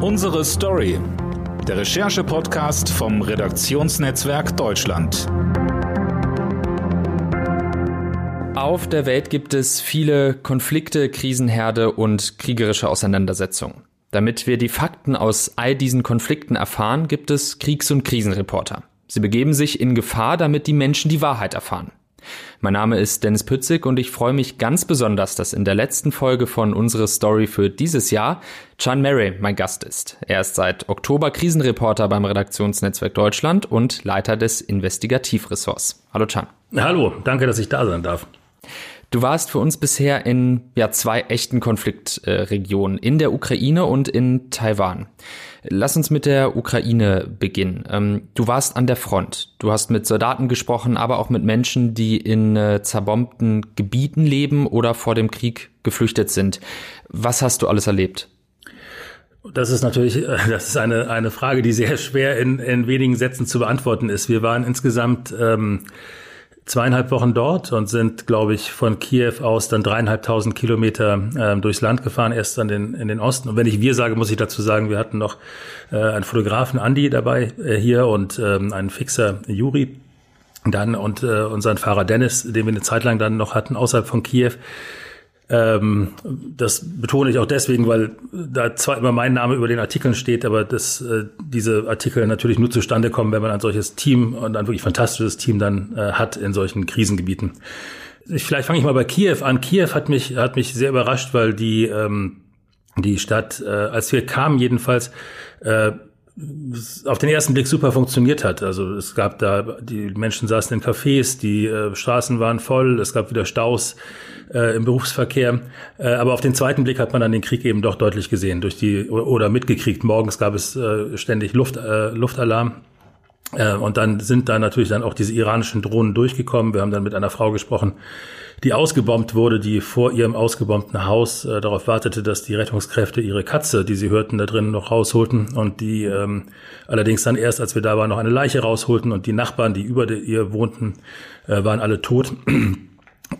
Unsere Story. Der Recherche-Podcast vom Redaktionsnetzwerk Deutschland. Auf der Welt gibt es viele Konflikte, Krisenherde und kriegerische Auseinandersetzungen. Damit wir die Fakten aus all diesen Konflikten erfahren, gibt es Kriegs- und Krisenreporter. Sie begeben sich in Gefahr, damit die Menschen die Wahrheit erfahren. Mein Name ist Dennis Pützig und ich freue mich ganz besonders, dass in der letzten Folge von Unsere Story für dieses Jahr Chan Murray mein Gast ist. Er ist seit Oktober Krisenreporter beim Redaktionsnetzwerk Deutschland und Leiter des Investigativressorts. Hallo Chan. Hallo, danke, dass ich da sein darf. Du warst für uns bisher in ja, zwei echten Konfliktregionen, in der Ukraine und in Taiwan. Lass uns mit der Ukraine beginnen. Ähm, du warst an der Front. Du hast mit Soldaten gesprochen, aber auch mit Menschen, die in äh, zerbombten Gebieten leben oder vor dem Krieg geflüchtet sind. Was hast du alles erlebt? Das ist natürlich, äh, das ist eine, eine Frage, die sehr schwer in, in wenigen Sätzen zu beantworten ist. Wir waren insgesamt ähm, zweieinhalb Wochen dort und sind, glaube ich, von Kiew aus dann dreieinhalbtausend Kilometer äh, durchs Land gefahren, erst dann den, in den Osten. Und wenn ich wir sage, muss ich dazu sagen, wir hatten noch äh, einen Fotografen Andi dabei äh, hier und ähm, einen Fixer Juri dann und äh, unseren Fahrer Dennis, den wir eine Zeit lang dann noch hatten außerhalb von Kiew. Ähm, das betone ich auch deswegen, weil da zwar immer mein Name über den Artikeln steht, aber dass äh, diese Artikel natürlich nur zustande kommen, wenn man ein solches Team und ein wirklich fantastisches Team dann äh, hat in solchen Krisengebieten. Ich, vielleicht fange ich mal bei Kiew an. Kiew hat mich hat mich sehr überrascht, weil die ähm, die Stadt, äh, als wir kamen jedenfalls, äh, auf den ersten Blick super funktioniert hat. Also es gab da, die Menschen saßen in Cafés, die äh, Straßen waren voll, es gab wieder Staus äh, im Berufsverkehr. Äh, aber auf den zweiten Blick hat man dann den Krieg eben doch deutlich gesehen durch die oder mitgekriegt. Morgens gab es äh, ständig Luft, äh, Luftalarm. Äh, und dann sind da natürlich dann auch diese iranischen Drohnen durchgekommen. Wir haben dann mit einer Frau gesprochen, die ausgebombt wurde, die vor ihrem ausgebombten Haus äh, darauf wartete, dass die Rettungskräfte ihre Katze, die sie hörten, da drin noch rausholten und die ähm, allerdings dann erst, als wir da waren, noch eine Leiche rausholten und die Nachbarn, die über ihr wohnten, äh, waren alle tot.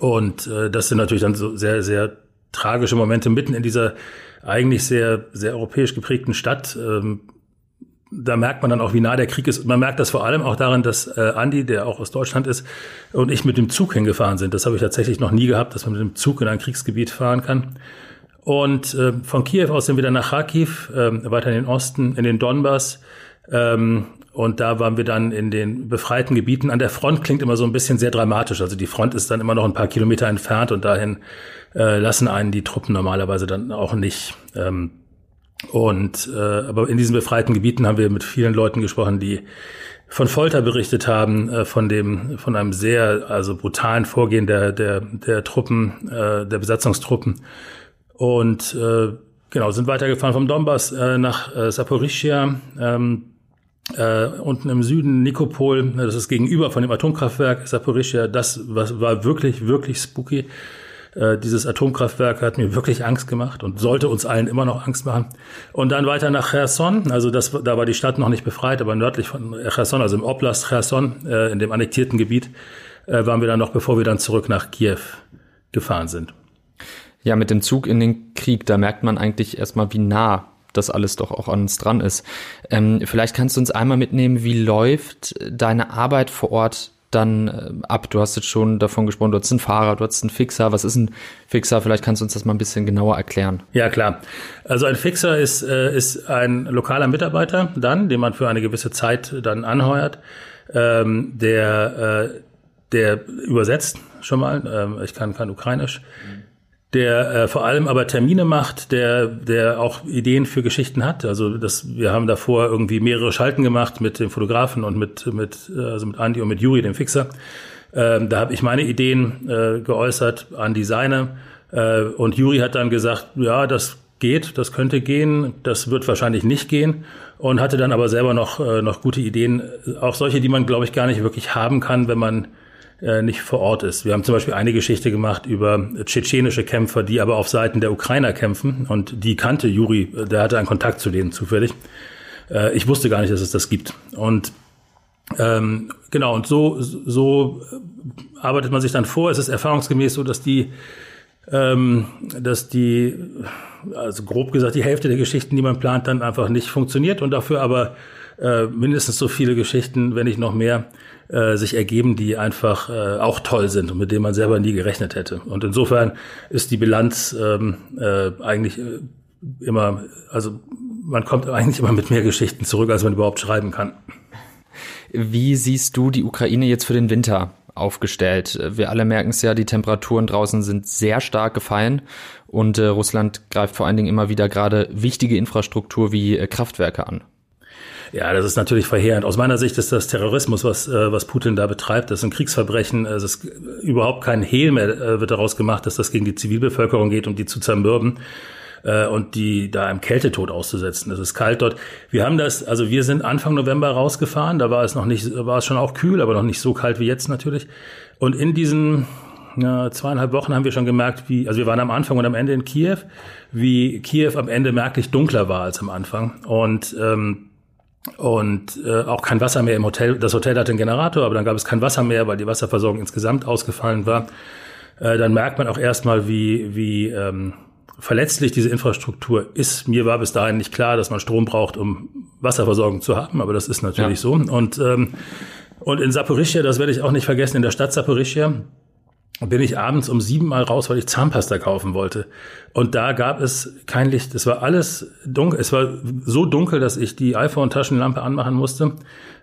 Und äh, das sind natürlich dann so sehr, sehr tragische Momente mitten in dieser eigentlich sehr, sehr europäisch geprägten Stadt. Ähm, da merkt man dann auch, wie nah der Krieg ist. Man merkt das vor allem auch daran, dass äh, Andi, der auch aus Deutschland ist, und ich mit dem Zug hingefahren sind. Das habe ich tatsächlich noch nie gehabt, dass man mit dem Zug in ein Kriegsgebiet fahren kann. Und äh, von Kiew aus sind wir dann nach Kharkiv, äh, weiter in den Osten, in den Donbass. Ähm, und da waren wir dann in den befreiten Gebieten. An der Front klingt immer so ein bisschen sehr dramatisch. Also die Front ist dann immer noch ein paar Kilometer entfernt und dahin äh, lassen einen die Truppen normalerweise dann auch nicht. Ähm, und äh, aber in diesen befreiten Gebieten haben wir mit vielen Leuten gesprochen, die von Folter berichtet haben, äh, von dem, von einem sehr also brutalen Vorgehen der der der Truppen, äh, der Besatzungstruppen und äh, genau sind weitergefahren vom Donbass äh, nach äh, Saporischia. Ähm, äh, unten im Süden Nikopol, das ist gegenüber von dem Atomkraftwerk Saporischia, das was, war wirklich, wirklich spooky. Äh, dieses Atomkraftwerk hat mir wirklich Angst gemacht und sollte uns allen immer noch Angst machen. Und dann weiter nach Cherson, also das, da war die Stadt noch nicht befreit, aber nördlich von Cherson, also im Oblast Cherson, äh, in dem annektierten Gebiet, äh, waren wir dann noch, bevor wir dann zurück nach Kiew gefahren sind. Ja, mit dem Zug in den Krieg, da merkt man eigentlich erstmal, wie nah das alles doch auch an uns dran ist. Ähm, vielleicht kannst du uns einmal mitnehmen, wie läuft deine Arbeit vor Ort dann äh, ab? Du hast jetzt schon davon gesprochen, du hast einen Fahrer, du hast einen Fixer. Was ist ein Fixer? Vielleicht kannst du uns das mal ein bisschen genauer erklären. Ja, klar. Also ein Fixer ist, äh, ist ein lokaler Mitarbeiter dann, den man für eine gewisse Zeit dann anheuert, ähm, der, äh, der übersetzt schon mal. Ähm, ich kann kein Ukrainisch. Der äh, vor allem aber Termine macht, der der auch Ideen für Geschichten hat. Also das, wir haben davor irgendwie mehrere Schalten gemacht mit dem Fotografen und mit mit äh, also mit Andy und mit Juri, dem Fixer. Ähm, da habe ich meine Ideen äh, geäußert an Designer äh, und Juri hat dann gesagt, ja, das geht, das könnte gehen, das wird wahrscheinlich nicht gehen und hatte dann aber selber noch äh, noch gute Ideen, auch solche, die man glaube ich gar nicht wirklich haben kann, wenn man äh, nicht vor Ort ist. Wir haben zum Beispiel eine Geschichte gemacht über tschetschenische Kämpfer, die aber auf Seiten der Ukrainer kämpfen. Und die kannte Juri, der hatte einen Kontakt zu denen zufällig. Äh, ich wusste gar nicht, dass es das gibt. Und ähm, genau, und so, so arbeitet man sich dann vor. Es ist erfahrungsgemäß so, dass die ähm, dass die, also grob gesagt, die Hälfte der Geschichten, die man plant, dann einfach nicht funktioniert und dafür aber äh, mindestens so viele Geschichten, wenn nicht noch mehr, äh, sich ergeben, die einfach äh, auch toll sind und mit denen man selber nie gerechnet hätte. Und insofern ist die Bilanz ähm, äh, eigentlich äh, immer, also man kommt eigentlich immer mit mehr Geschichten zurück, als man überhaupt schreiben kann. Wie siehst du die Ukraine jetzt für den Winter aufgestellt? Wir alle merken es ja, die Temperaturen draußen sind sehr stark gefallen und äh, Russland greift vor allen Dingen immer wieder gerade wichtige Infrastruktur wie äh, Kraftwerke an. Ja, das ist natürlich verheerend. Aus meiner Sicht ist das Terrorismus, was, äh, was Putin da betreibt. Das ist ein Kriegsverbrechen. Es ist überhaupt kein Hehl mehr äh, wird daraus gemacht, dass das gegen die Zivilbevölkerung geht, um die zu zermürben äh, und die da im Kältetod auszusetzen. Es ist kalt dort. Wir haben das, also wir sind Anfang November rausgefahren. Da war es noch nicht, war es schon auch kühl, aber noch nicht so kalt wie jetzt natürlich. Und in diesen ja, zweieinhalb Wochen haben wir schon gemerkt, wie, also wir waren am Anfang und am Ende in Kiew, wie Kiew am Ende merklich dunkler war als am Anfang. Und ähm, und äh, auch kein Wasser mehr im Hotel. Das Hotel hatte einen Generator, aber dann gab es kein Wasser mehr, weil die Wasserversorgung insgesamt ausgefallen war. Äh, dann merkt man auch erstmal, wie, wie ähm, verletzlich diese Infrastruktur ist. Mir war bis dahin nicht klar, dass man Strom braucht, um Wasserversorgung zu haben, aber das ist natürlich ja. so. Und, ähm, und in Saporischia, das werde ich auch nicht vergessen, in der Stadt Saporischia, bin ich abends um sieben Mal raus, weil ich Zahnpasta kaufen wollte. Und da gab es kein Licht. Es war alles dunkel. Es war so dunkel, dass ich die iPhone-Taschenlampe anmachen musste,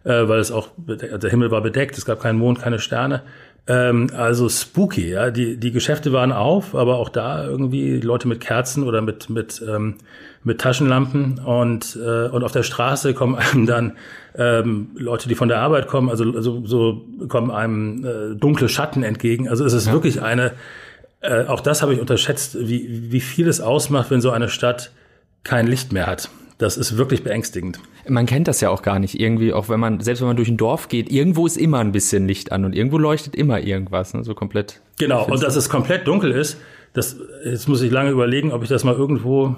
äh, weil es auch, der Himmel war bedeckt. Es gab keinen Mond, keine Sterne. Ähm, also spooky, ja. Die, die Geschäfte waren auf, aber auch da irgendwie Leute mit Kerzen oder mit, mit, ähm, mit Taschenlampen und, äh, und auf der Straße kommen einem dann ähm, Leute, die von der Arbeit kommen, also, also so kommen einem äh, dunkle Schatten entgegen. Also es ist ja. wirklich eine, äh, auch das habe ich unterschätzt, wie, wie viel es ausmacht, wenn so eine Stadt kein Licht mehr hat. Das ist wirklich beängstigend. Man kennt das ja auch gar nicht irgendwie, auch wenn man, selbst wenn man durch ein Dorf geht, irgendwo ist immer ein bisschen Licht an und irgendwo leuchtet immer irgendwas, ne? so komplett. Genau, und dass es komplett dunkel ist, das, jetzt muss ich lange überlegen, ob ich das mal irgendwo,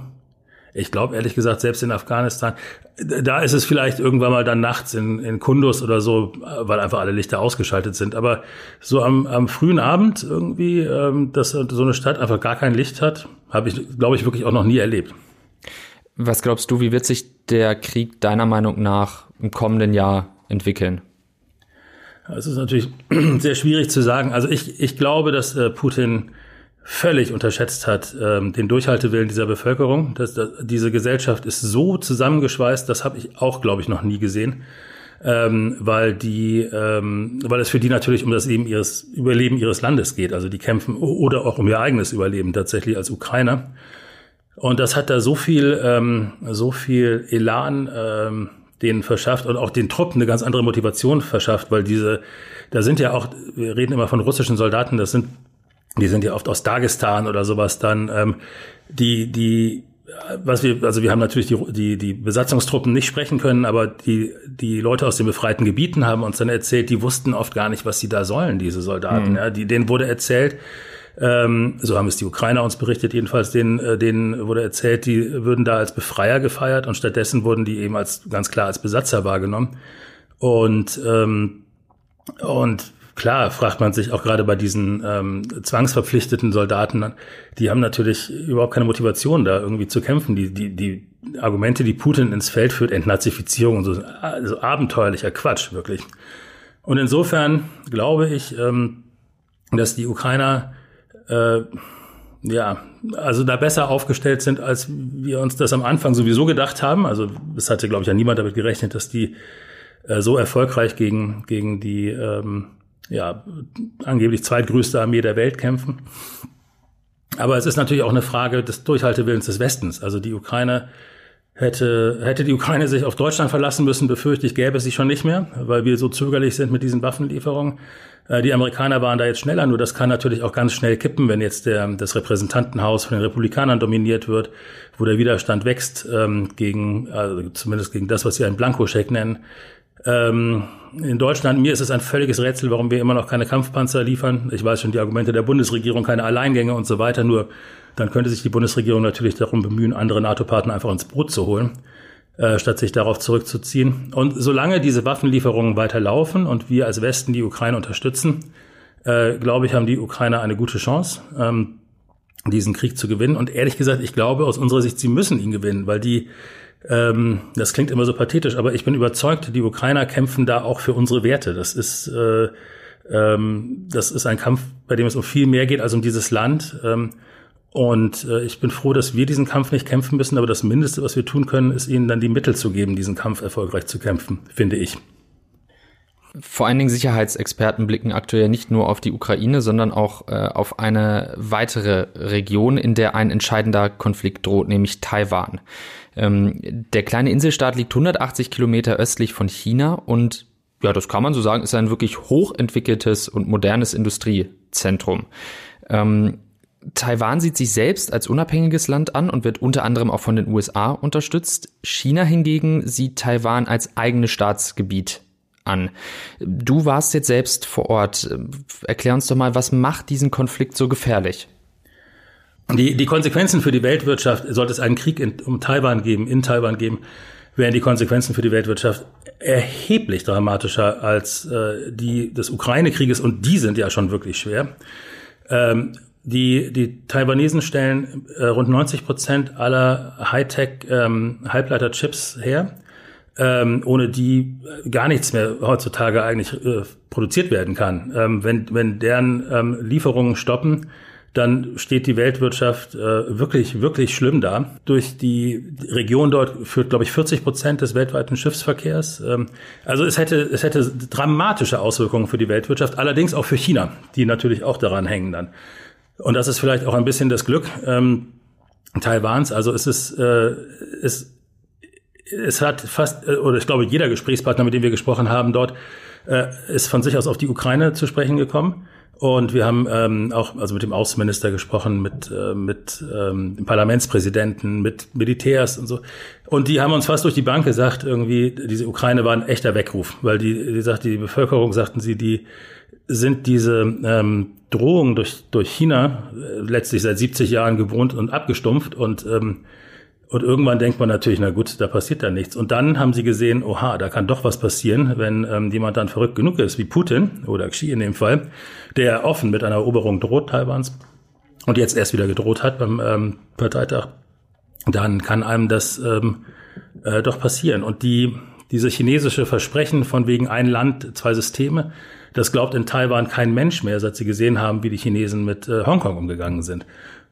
ich glaube ehrlich gesagt, selbst in Afghanistan, da ist es vielleicht irgendwann mal dann nachts in, in Kundus oder so, weil einfach alle Lichter ausgeschaltet sind. Aber so am, am frühen Abend irgendwie, ähm, dass so eine Stadt einfach gar kein Licht hat, habe ich, glaube ich, wirklich auch noch nie erlebt. Was glaubst du, wie wird sich der Krieg deiner Meinung nach im kommenden Jahr entwickeln? Es ist natürlich sehr schwierig zu sagen. Also ich, ich glaube, dass äh, Putin völlig unterschätzt hat ähm, den Durchhaltewillen dieser Bevölkerung. Das, das, diese Gesellschaft ist so zusammengeschweißt, das habe ich auch, glaube ich, noch nie gesehen. Ähm, weil die, ähm, weil es für die natürlich um das Leben ihres Überleben ihres Landes geht. Also die kämpfen oder auch um ihr eigenes Überleben tatsächlich als Ukrainer. Und das hat da so viel, ähm, so viel Elan ähm, denen verschafft und auch den Truppen eine ganz andere Motivation verschafft, weil diese, da sind ja auch, wir reden immer von russischen Soldaten, das sind, die sind ja oft aus Dagestan oder sowas dann, ähm, die, die, was wir, also wir haben natürlich die, die, die Besatzungstruppen nicht sprechen können, aber die, die Leute aus den befreiten Gebieten haben uns dann erzählt, die wussten oft gar nicht, was sie da sollen, diese Soldaten. Mhm. Ja, die, denen wurde erzählt, ähm, so haben es die Ukrainer uns berichtet, jedenfalls denen, äh, denen wurde erzählt, die würden da als Befreier gefeiert und stattdessen wurden die eben als ganz klar als Besatzer wahrgenommen. Und ähm, und klar fragt man sich auch gerade bei diesen ähm, zwangsverpflichteten Soldaten, die haben natürlich überhaupt keine Motivation, da irgendwie zu kämpfen. Die, die, die Argumente, die Putin ins Feld führt, Entnazifizierung und so, also abenteuerlicher Quatsch, wirklich. Und insofern glaube ich, ähm, dass die Ukrainer äh, ja, also da besser aufgestellt sind, als wir uns das am Anfang sowieso gedacht haben. Also es hatte, glaube ich, ja niemand damit gerechnet, dass die äh, so erfolgreich gegen, gegen die ähm, ja, angeblich zweitgrößte Armee der Welt kämpfen. Aber es ist natürlich auch eine Frage des Durchhaltewillens des Westens. Also die Ukraine hätte, hätte die Ukraine sich auf Deutschland verlassen müssen, befürchte ich, gäbe es sie schon nicht mehr, weil wir so zögerlich sind mit diesen Waffenlieferungen. Äh, die Amerikaner waren da jetzt schneller, nur das kann natürlich auch ganz schnell kippen, wenn jetzt der, das Repräsentantenhaus von den Republikanern dominiert wird, wo der Widerstand wächst ähm, gegen, also zumindest gegen das, was sie einen Blankoscheck nennen. Ähm, in Deutschland, mir ist es ein völliges Rätsel, warum wir immer noch keine Kampfpanzer liefern. Ich weiß schon die Argumente der Bundesregierung, keine Alleingänge und so weiter, nur dann könnte sich die Bundesregierung natürlich darum bemühen, andere NATO-Partner einfach ins Boot zu holen äh, statt sich darauf zurückzuziehen. Und solange diese Waffenlieferungen weiterlaufen und wir als Westen die Ukraine unterstützen, äh, glaube ich, haben die Ukrainer eine gute Chance. Ähm, diesen Krieg zu gewinnen. Und ehrlich gesagt, ich glaube aus unserer Sicht, sie müssen ihn gewinnen, weil die, ähm, das klingt immer so pathetisch, aber ich bin überzeugt, die Ukrainer kämpfen da auch für unsere Werte. Das ist, äh, ähm, das ist ein Kampf, bei dem es um viel mehr geht als um dieses Land. Ähm, und äh, ich bin froh, dass wir diesen Kampf nicht kämpfen müssen, aber das Mindeste, was wir tun können, ist ihnen dann die Mittel zu geben, diesen Kampf erfolgreich zu kämpfen, finde ich. Vor allen Dingen Sicherheitsexperten blicken aktuell nicht nur auf die Ukraine, sondern auch äh, auf eine weitere Region, in der ein entscheidender Konflikt droht, nämlich Taiwan. Ähm, der kleine Inselstaat liegt 180 Kilometer östlich von China und ja, das kann man so sagen, ist ein wirklich hochentwickeltes und modernes Industriezentrum. Ähm, Taiwan sieht sich selbst als unabhängiges Land an und wird unter anderem auch von den USA unterstützt. China hingegen sieht Taiwan als eigenes Staatsgebiet an. Du warst jetzt selbst vor Ort. Erklär uns doch mal, was macht diesen Konflikt so gefährlich? Die, die Konsequenzen für die Weltwirtschaft, sollte es einen Krieg in, um Taiwan geben, in Taiwan geben, wären die Konsequenzen für die Weltwirtschaft erheblich dramatischer als äh, die des Ukraine-Krieges und die sind ja schon wirklich schwer. Ähm, die, die Taiwanesen stellen äh, rund 90 Prozent aller Hightech-Halbleiter-Chips ähm, her ähm, ohne die gar nichts mehr heutzutage eigentlich äh, produziert werden kann. Ähm, wenn, wenn deren ähm, Lieferungen stoppen, dann steht die Weltwirtschaft äh, wirklich, wirklich schlimm da. Durch die Region dort führt, glaube ich, 40 Prozent des weltweiten Schiffsverkehrs. Ähm, also es hätte, es hätte dramatische Auswirkungen für die Weltwirtschaft, allerdings auch für China, die natürlich auch daran hängen dann. Und das ist vielleicht auch ein bisschen das Glück ähm, Taiwans. Also es ist, äh, es es hat fast, äh, oder ich glaube, jeder Gesprächspartner, mit dem wir gesprochen haben dort, äh, ist von sich aus auf die Ukraine zu sprechen gekommen. Und wir haben ähm, auch also mit dem Außenminister gesprochen, mit, äh, mit ähm, dem Parlamentspräsidenten, mit Militärs und so. Und die haben uns fast durch die Bank gesagt, irgendwie, diese Ukraine war ein echter Weckruf, weil die, die sagt, die Bevölkerung, sagten sie, die sind diese ähm, Drohungen durch, durch China äh, letztlich seit 70 Jahren gewohnt und abgestumpft und ähm, und irgendwann denkt man natürlich, na gut, da passiert da nichts. Und dann haben sie gesehen, oha, da kann doch was passieren, wenn ähm, jemand dann verrückt genug ist, wie Putin oder Xi in dem Fall, der offen mit einer Eroberung droht Taiwans und jetzt erst wieder gedroht hat beim ähm, Parteitag, dann kann einem das ähm, äh, doch passieren. Und die, diese chinesische Versprechen von wegen ein Land, zwei Systeme, das glaubt in Taiwan kein Mensch mehr, seit sie gesehen haben, wie die Chinesen mit äh, Hongkong umgegangen sind.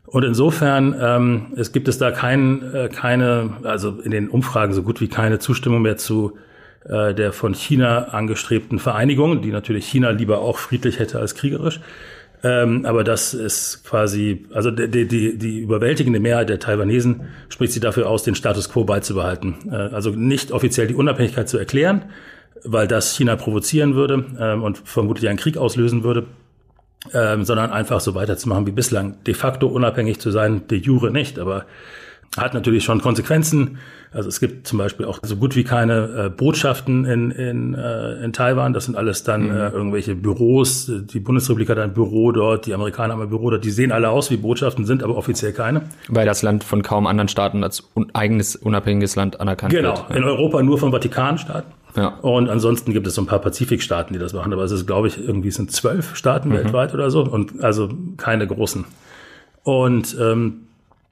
Und insofern ähm, es gibt es da kein, äh, keine, also in den Umfragen so gut wie keine Zustimmung mehr zu äh, der von China angestrebten Vereinigung, die natürlich China lieber auch friedlich hätte als kriegerisch. Ähm, aber das ist quasi, also die, die, die überwältigende Mehrheit der Taiwanesen spricht sich dafür aus, den Status quo beizubehalten. Äh, also nicht offiziell die Unabhängigkeit zu erklären, weil das China provozieren würde ähm, und vermutlich einen Krieg auslösen würde ähm, sondern einfach so weiterzumachen wie bislang. De facto unabhängig zu sein, de jure nicht, aber hat natürlich schon Konsequenzen. Also es gibt zum Beispiel auch so gut wie keine äh, Botschaften in, in, äh, in Taiwan. Das sind alles dann mhm. äh, irgendwelche Büros. Die Bundesrepublik hat ein Büro dort, die Amerikaner haben ein Büro dort. Die sehen alle aus wie Botschaften, sind aber offiziell keine. Weil das Land von kaum anderen Staaten als un eigenes unabhängiges Land anerkannt genau. wird. Genau, in Europa nur vom Vatikanstaat. Ja. Und ansonsten gibt es so ein paar Pazifikstaaten, die das machen, aber es ist, glaube ich, irgendwie sind zwölf Staaten mhm. weltweit oder so und also keine großen. Und ähm,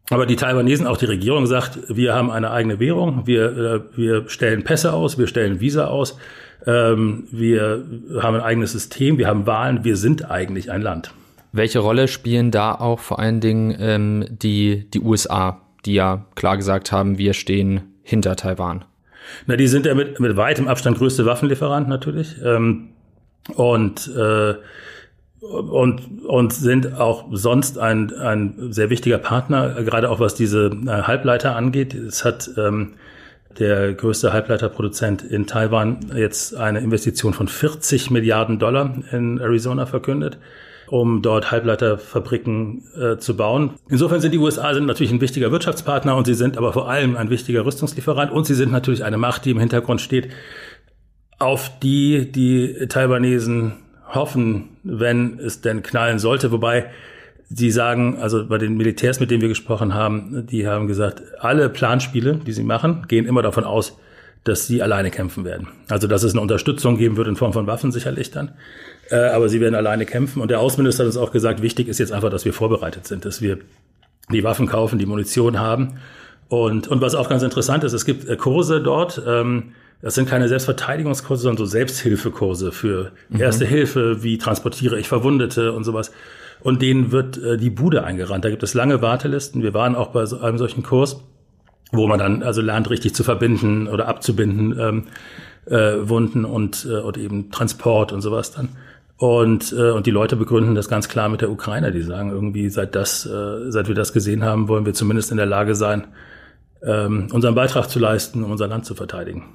aber die Taiwanesen, auch die Regierung sagt, wir haben eine eigene Währung, wir, äh, wir stellen Pässe aus, wir stellen Visa aus, ähm, wir haben ein eigenes System, wir haben Wahlen, wir sind eigentlich ein Land. Welche Rolle spielen da auch vor allen Dingen ähm, die, die USA, die ja klar gesagt haben, wir stehen hinter Taiwan? Na, die sind ja mit, mit weitem Abstand größte Waffenlieferant natürlich. Ähm, und, äh, und, und sind auch sonst ein, ein sehr wichtiger Partner, gerade auch was diese äh, Halbleiter angeht. Es hat ähm, der größte Halbleiterproduzent in Taiwan jetzt eine Investition von 40 Milliarden Dollar in Arizona verkündet um dort Halbleiterfabriken äh, zu bauen. Insofern sind die USA sind natürlich ein wichtiger Wirtschaftspartner und sie sind aber vor allem ein wichtiger Rüstungslieferant und sie sind natürlich eine Macht, die im Hintergrund steht, auf die die Taiwanesen hoffen, wenn es denn knallen sollte. Wobei sie sagen, also bei den Militärs, mit denen wir gesprochen haben, die haben gesagt, alle Planspiele, die sie machen, gehen immer davon aus, dass sie alleine kämpfen werden. Also dass es eine Unterstützung geben wird in Form von Waffen sicherlich dann. Äh, aber sie werden alleine kämpfen. Und der Außenminister hat uns auch gesagt, wichtig ist jetzt einfach, dass wir vorbereitet sind, dass wir die Waffen kaufen, die Munition haben. Und, und was auch ganz interessant ist, es gibt äh, Kurse dort, ähm, das sind keine Selbstverteidigungskurse, sondern so Selbsthilfekurse für mhm. Erste Hilfe, wie transportiere ich Verwundete und sowas. Und denen wird äh, die Bude eingerannt. Da gibt es lange Wartelisten. Wir waren auch bei so einem solchen Kurs, wo man dann also lernt, richtig zu verbinden oder abzubinden ähm, äh, Wunden und, äh, und eben Transport und sowas dann. Und, äh, und die Leute begründen das ganz klar mit der Ukraine. Die sagen irgendwie, seit, das, äh, seit wir das gesehen haben, wollen wir zumindest in der Lage sein, ähm, unseren Beitrag zu leisten, um unser Land zu verteidigen.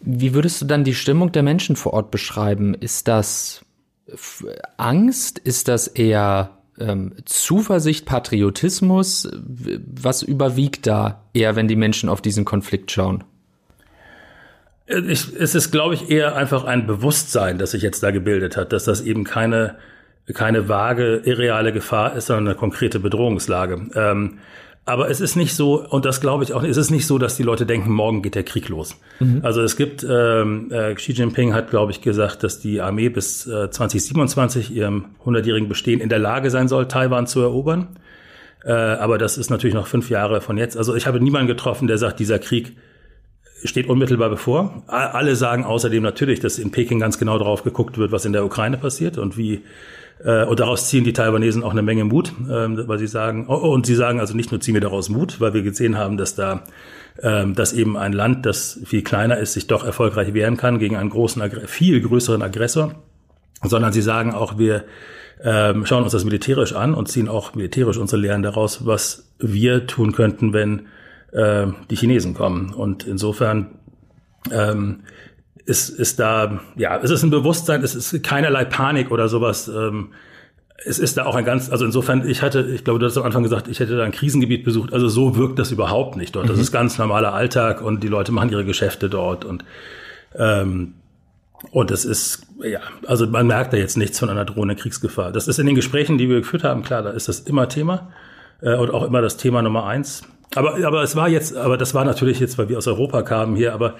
Wie würdest du dann die Stimmung der Menschen vor Ort beschreiben? Ist das Angst? Ist das eher ähm, Zuversicht, Patriotismus? Was überwiegt da eher, wenn die Menschen auf diesen Konflikt schauen? Ich, es ist, glaube ich, eher einfach ein Bewusstsein, das sich jetzt da gebildet hat, dass das eben keine, keine vage, irreale Gefahr ist, sondern eine konkrete Bedrohungslage. Ähm, aber es ist nicht so, und das glaube ich auch, es ist nicht so, dass die Leute denken, morgen geht der Krieg los. Mhm. Also es gibt, ähm, äh, Xi Jinping hat, glaube ich, gesagt, dass die Armee bis äh, 2027 ihrem 100-jährigen Bestehen in der Lage sein soll, Taiwan zu erobern. Äh, aber das ist natürlich noch fünf Jahre von jetzt. Also ich habe niemanden getroffen, der sagt, dieser Krieg steht unmittelbar bevor. Alle sagen außerdem natürlich, dass in Peking ganz genau darauf geguckt wird, was in der Ukraine passiert und wie äh, und daraus ziehen die Taiwanesen auch eine Menge Mut, ähm, weil sie sagen, oh, oh, und sie sagen also nicht nur ziehen wir daraus Mut, weil wir gesehen haben, dass da ähm, dass eben ein Land, das viel kleiner ist, sich doch erfolgreich wehren kann gegen einen großen, viel größeren Aggressor, sondern sie sagen auch, wir ähm, schauen uns das militärisch an und ziehen auch militärisch unsere Lehren daraus, was wir tun könnten, wenn die Chinesen kommen. Und insofern ist, ist da, ja, es ist ein Bewusstsein, es ist keinerlei Panik oder sowas. Ähm, es ist da auch ein ganz, also insofern, ich hatte, ich glaube, du hast am Anfang gesagt, ich hätte da ein Krisengebiet besucht. Also so wirkt das überhaupt nicht dort. Das mhm. ist ganz normaler Alltag und die Leute machen ihre Geschäfte dort und ähm, und es ist, ja, also man merkt da jetzt nichts von einer drohenden Kriegsgefahr. Das ist in den Gesprächen, die wir geführt haben, klar, da ist das immer Thema äh, und auch immer das Thema Nummer eins. Aber, aber es war jetzt, aber das war natürlich jetzt, weil wir aus Europa kamen hier, aber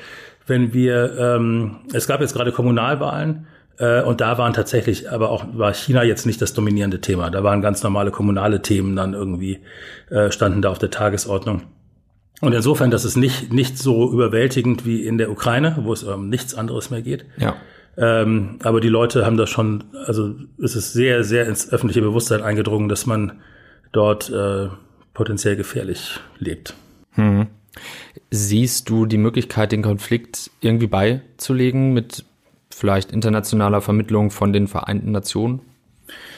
wenn wir, ähm, es gab jetzt gerade Kommunalwahlen äh, und da waren tatsächlich, aber auch war China jetzt nicht das dominierende Thema. Da waren ganz normale kommunale Themen dann irgendwie, äh, standen da auf der Tagesordnung. Und insofern, das ist nicht, nicht so überwältigend wie in der Ukraine, wo es um nichts anderes mehr geht. Ja. Ähm, aber die Leute haben das schon, also es ist sehr, sehr ins öffentliche Bewusstsein eingedrungen, dass man dort äh, potenziell gefährlich lebt. Hm. Siehst du die Möglichkeit, den Konflikt irgendwie beizulegen mit vielleicht internationaler Vermittlung von den Vereinten Nationen?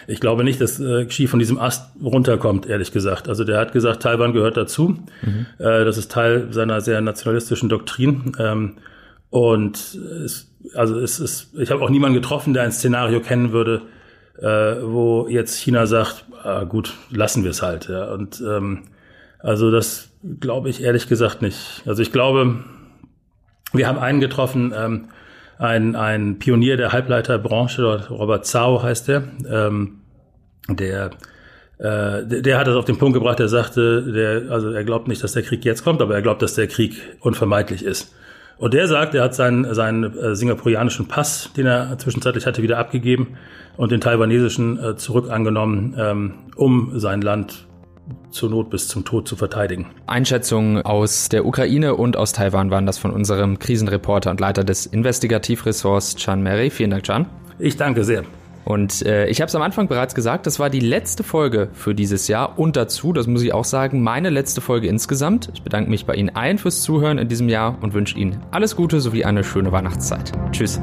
Ich glaube nicht, dass äh, Xi von diesem Ast runterkommt, ehrlich gesagt. Also der hat gesagt, Taiwan gehört dazu. Mhm. Äh, das ist Teil seiner sehr nationalistischen Doktrin. Ähm, und es, also es ist, ich habe auch niemanden getroffen, der ein Szenario kennen würde, äh, wo jetzt China sagt, ah, gut, lassen wir es halt. Ja. Und ähm, also das glaube ich ehrlich gesagt nicht. Also ich glaube, wir haben einen getroffen, ähm, ein, ein Pionier der Halbleiterbranche, Robert Zau heißt der, ähm, der äh, der, hat das auf den Punkt gebracht, der sagte, der, also er glaubt nicht, dass der Krieg jetzt kommt, aber er glaubt, dass der Krieg unvermeidlich ist. Und der sagt, er hat seinen, seinen äh, singapurianischen Pass, den er zwischenzeitlich hatte, wieder abgegeben und den taiwanesischen äh, zurück angenommen, ähm, um sein Land zur Not bis zum Tod zu verteidigen. Einschätzungen aus der Ukraine und aus Taiwan waren das von unserem Krisenreporter und Leiter des Investigativressorts Chan Mary. Vielen Dank, Chan. Ich danke sehr. Und äh, ich habe es am Anfang bereits gesagt, das war die letzte Folge für dieses Jahr und dazu, das muss ich auch sagen, meine letzte Folge insgesamt. Ich bedanke mich bei Ihnen allen fürs Zuhören in diesem Jahr und wünsche Ihnen alles Gute sowie eine schöne Weihnachtszeit. Tschüss.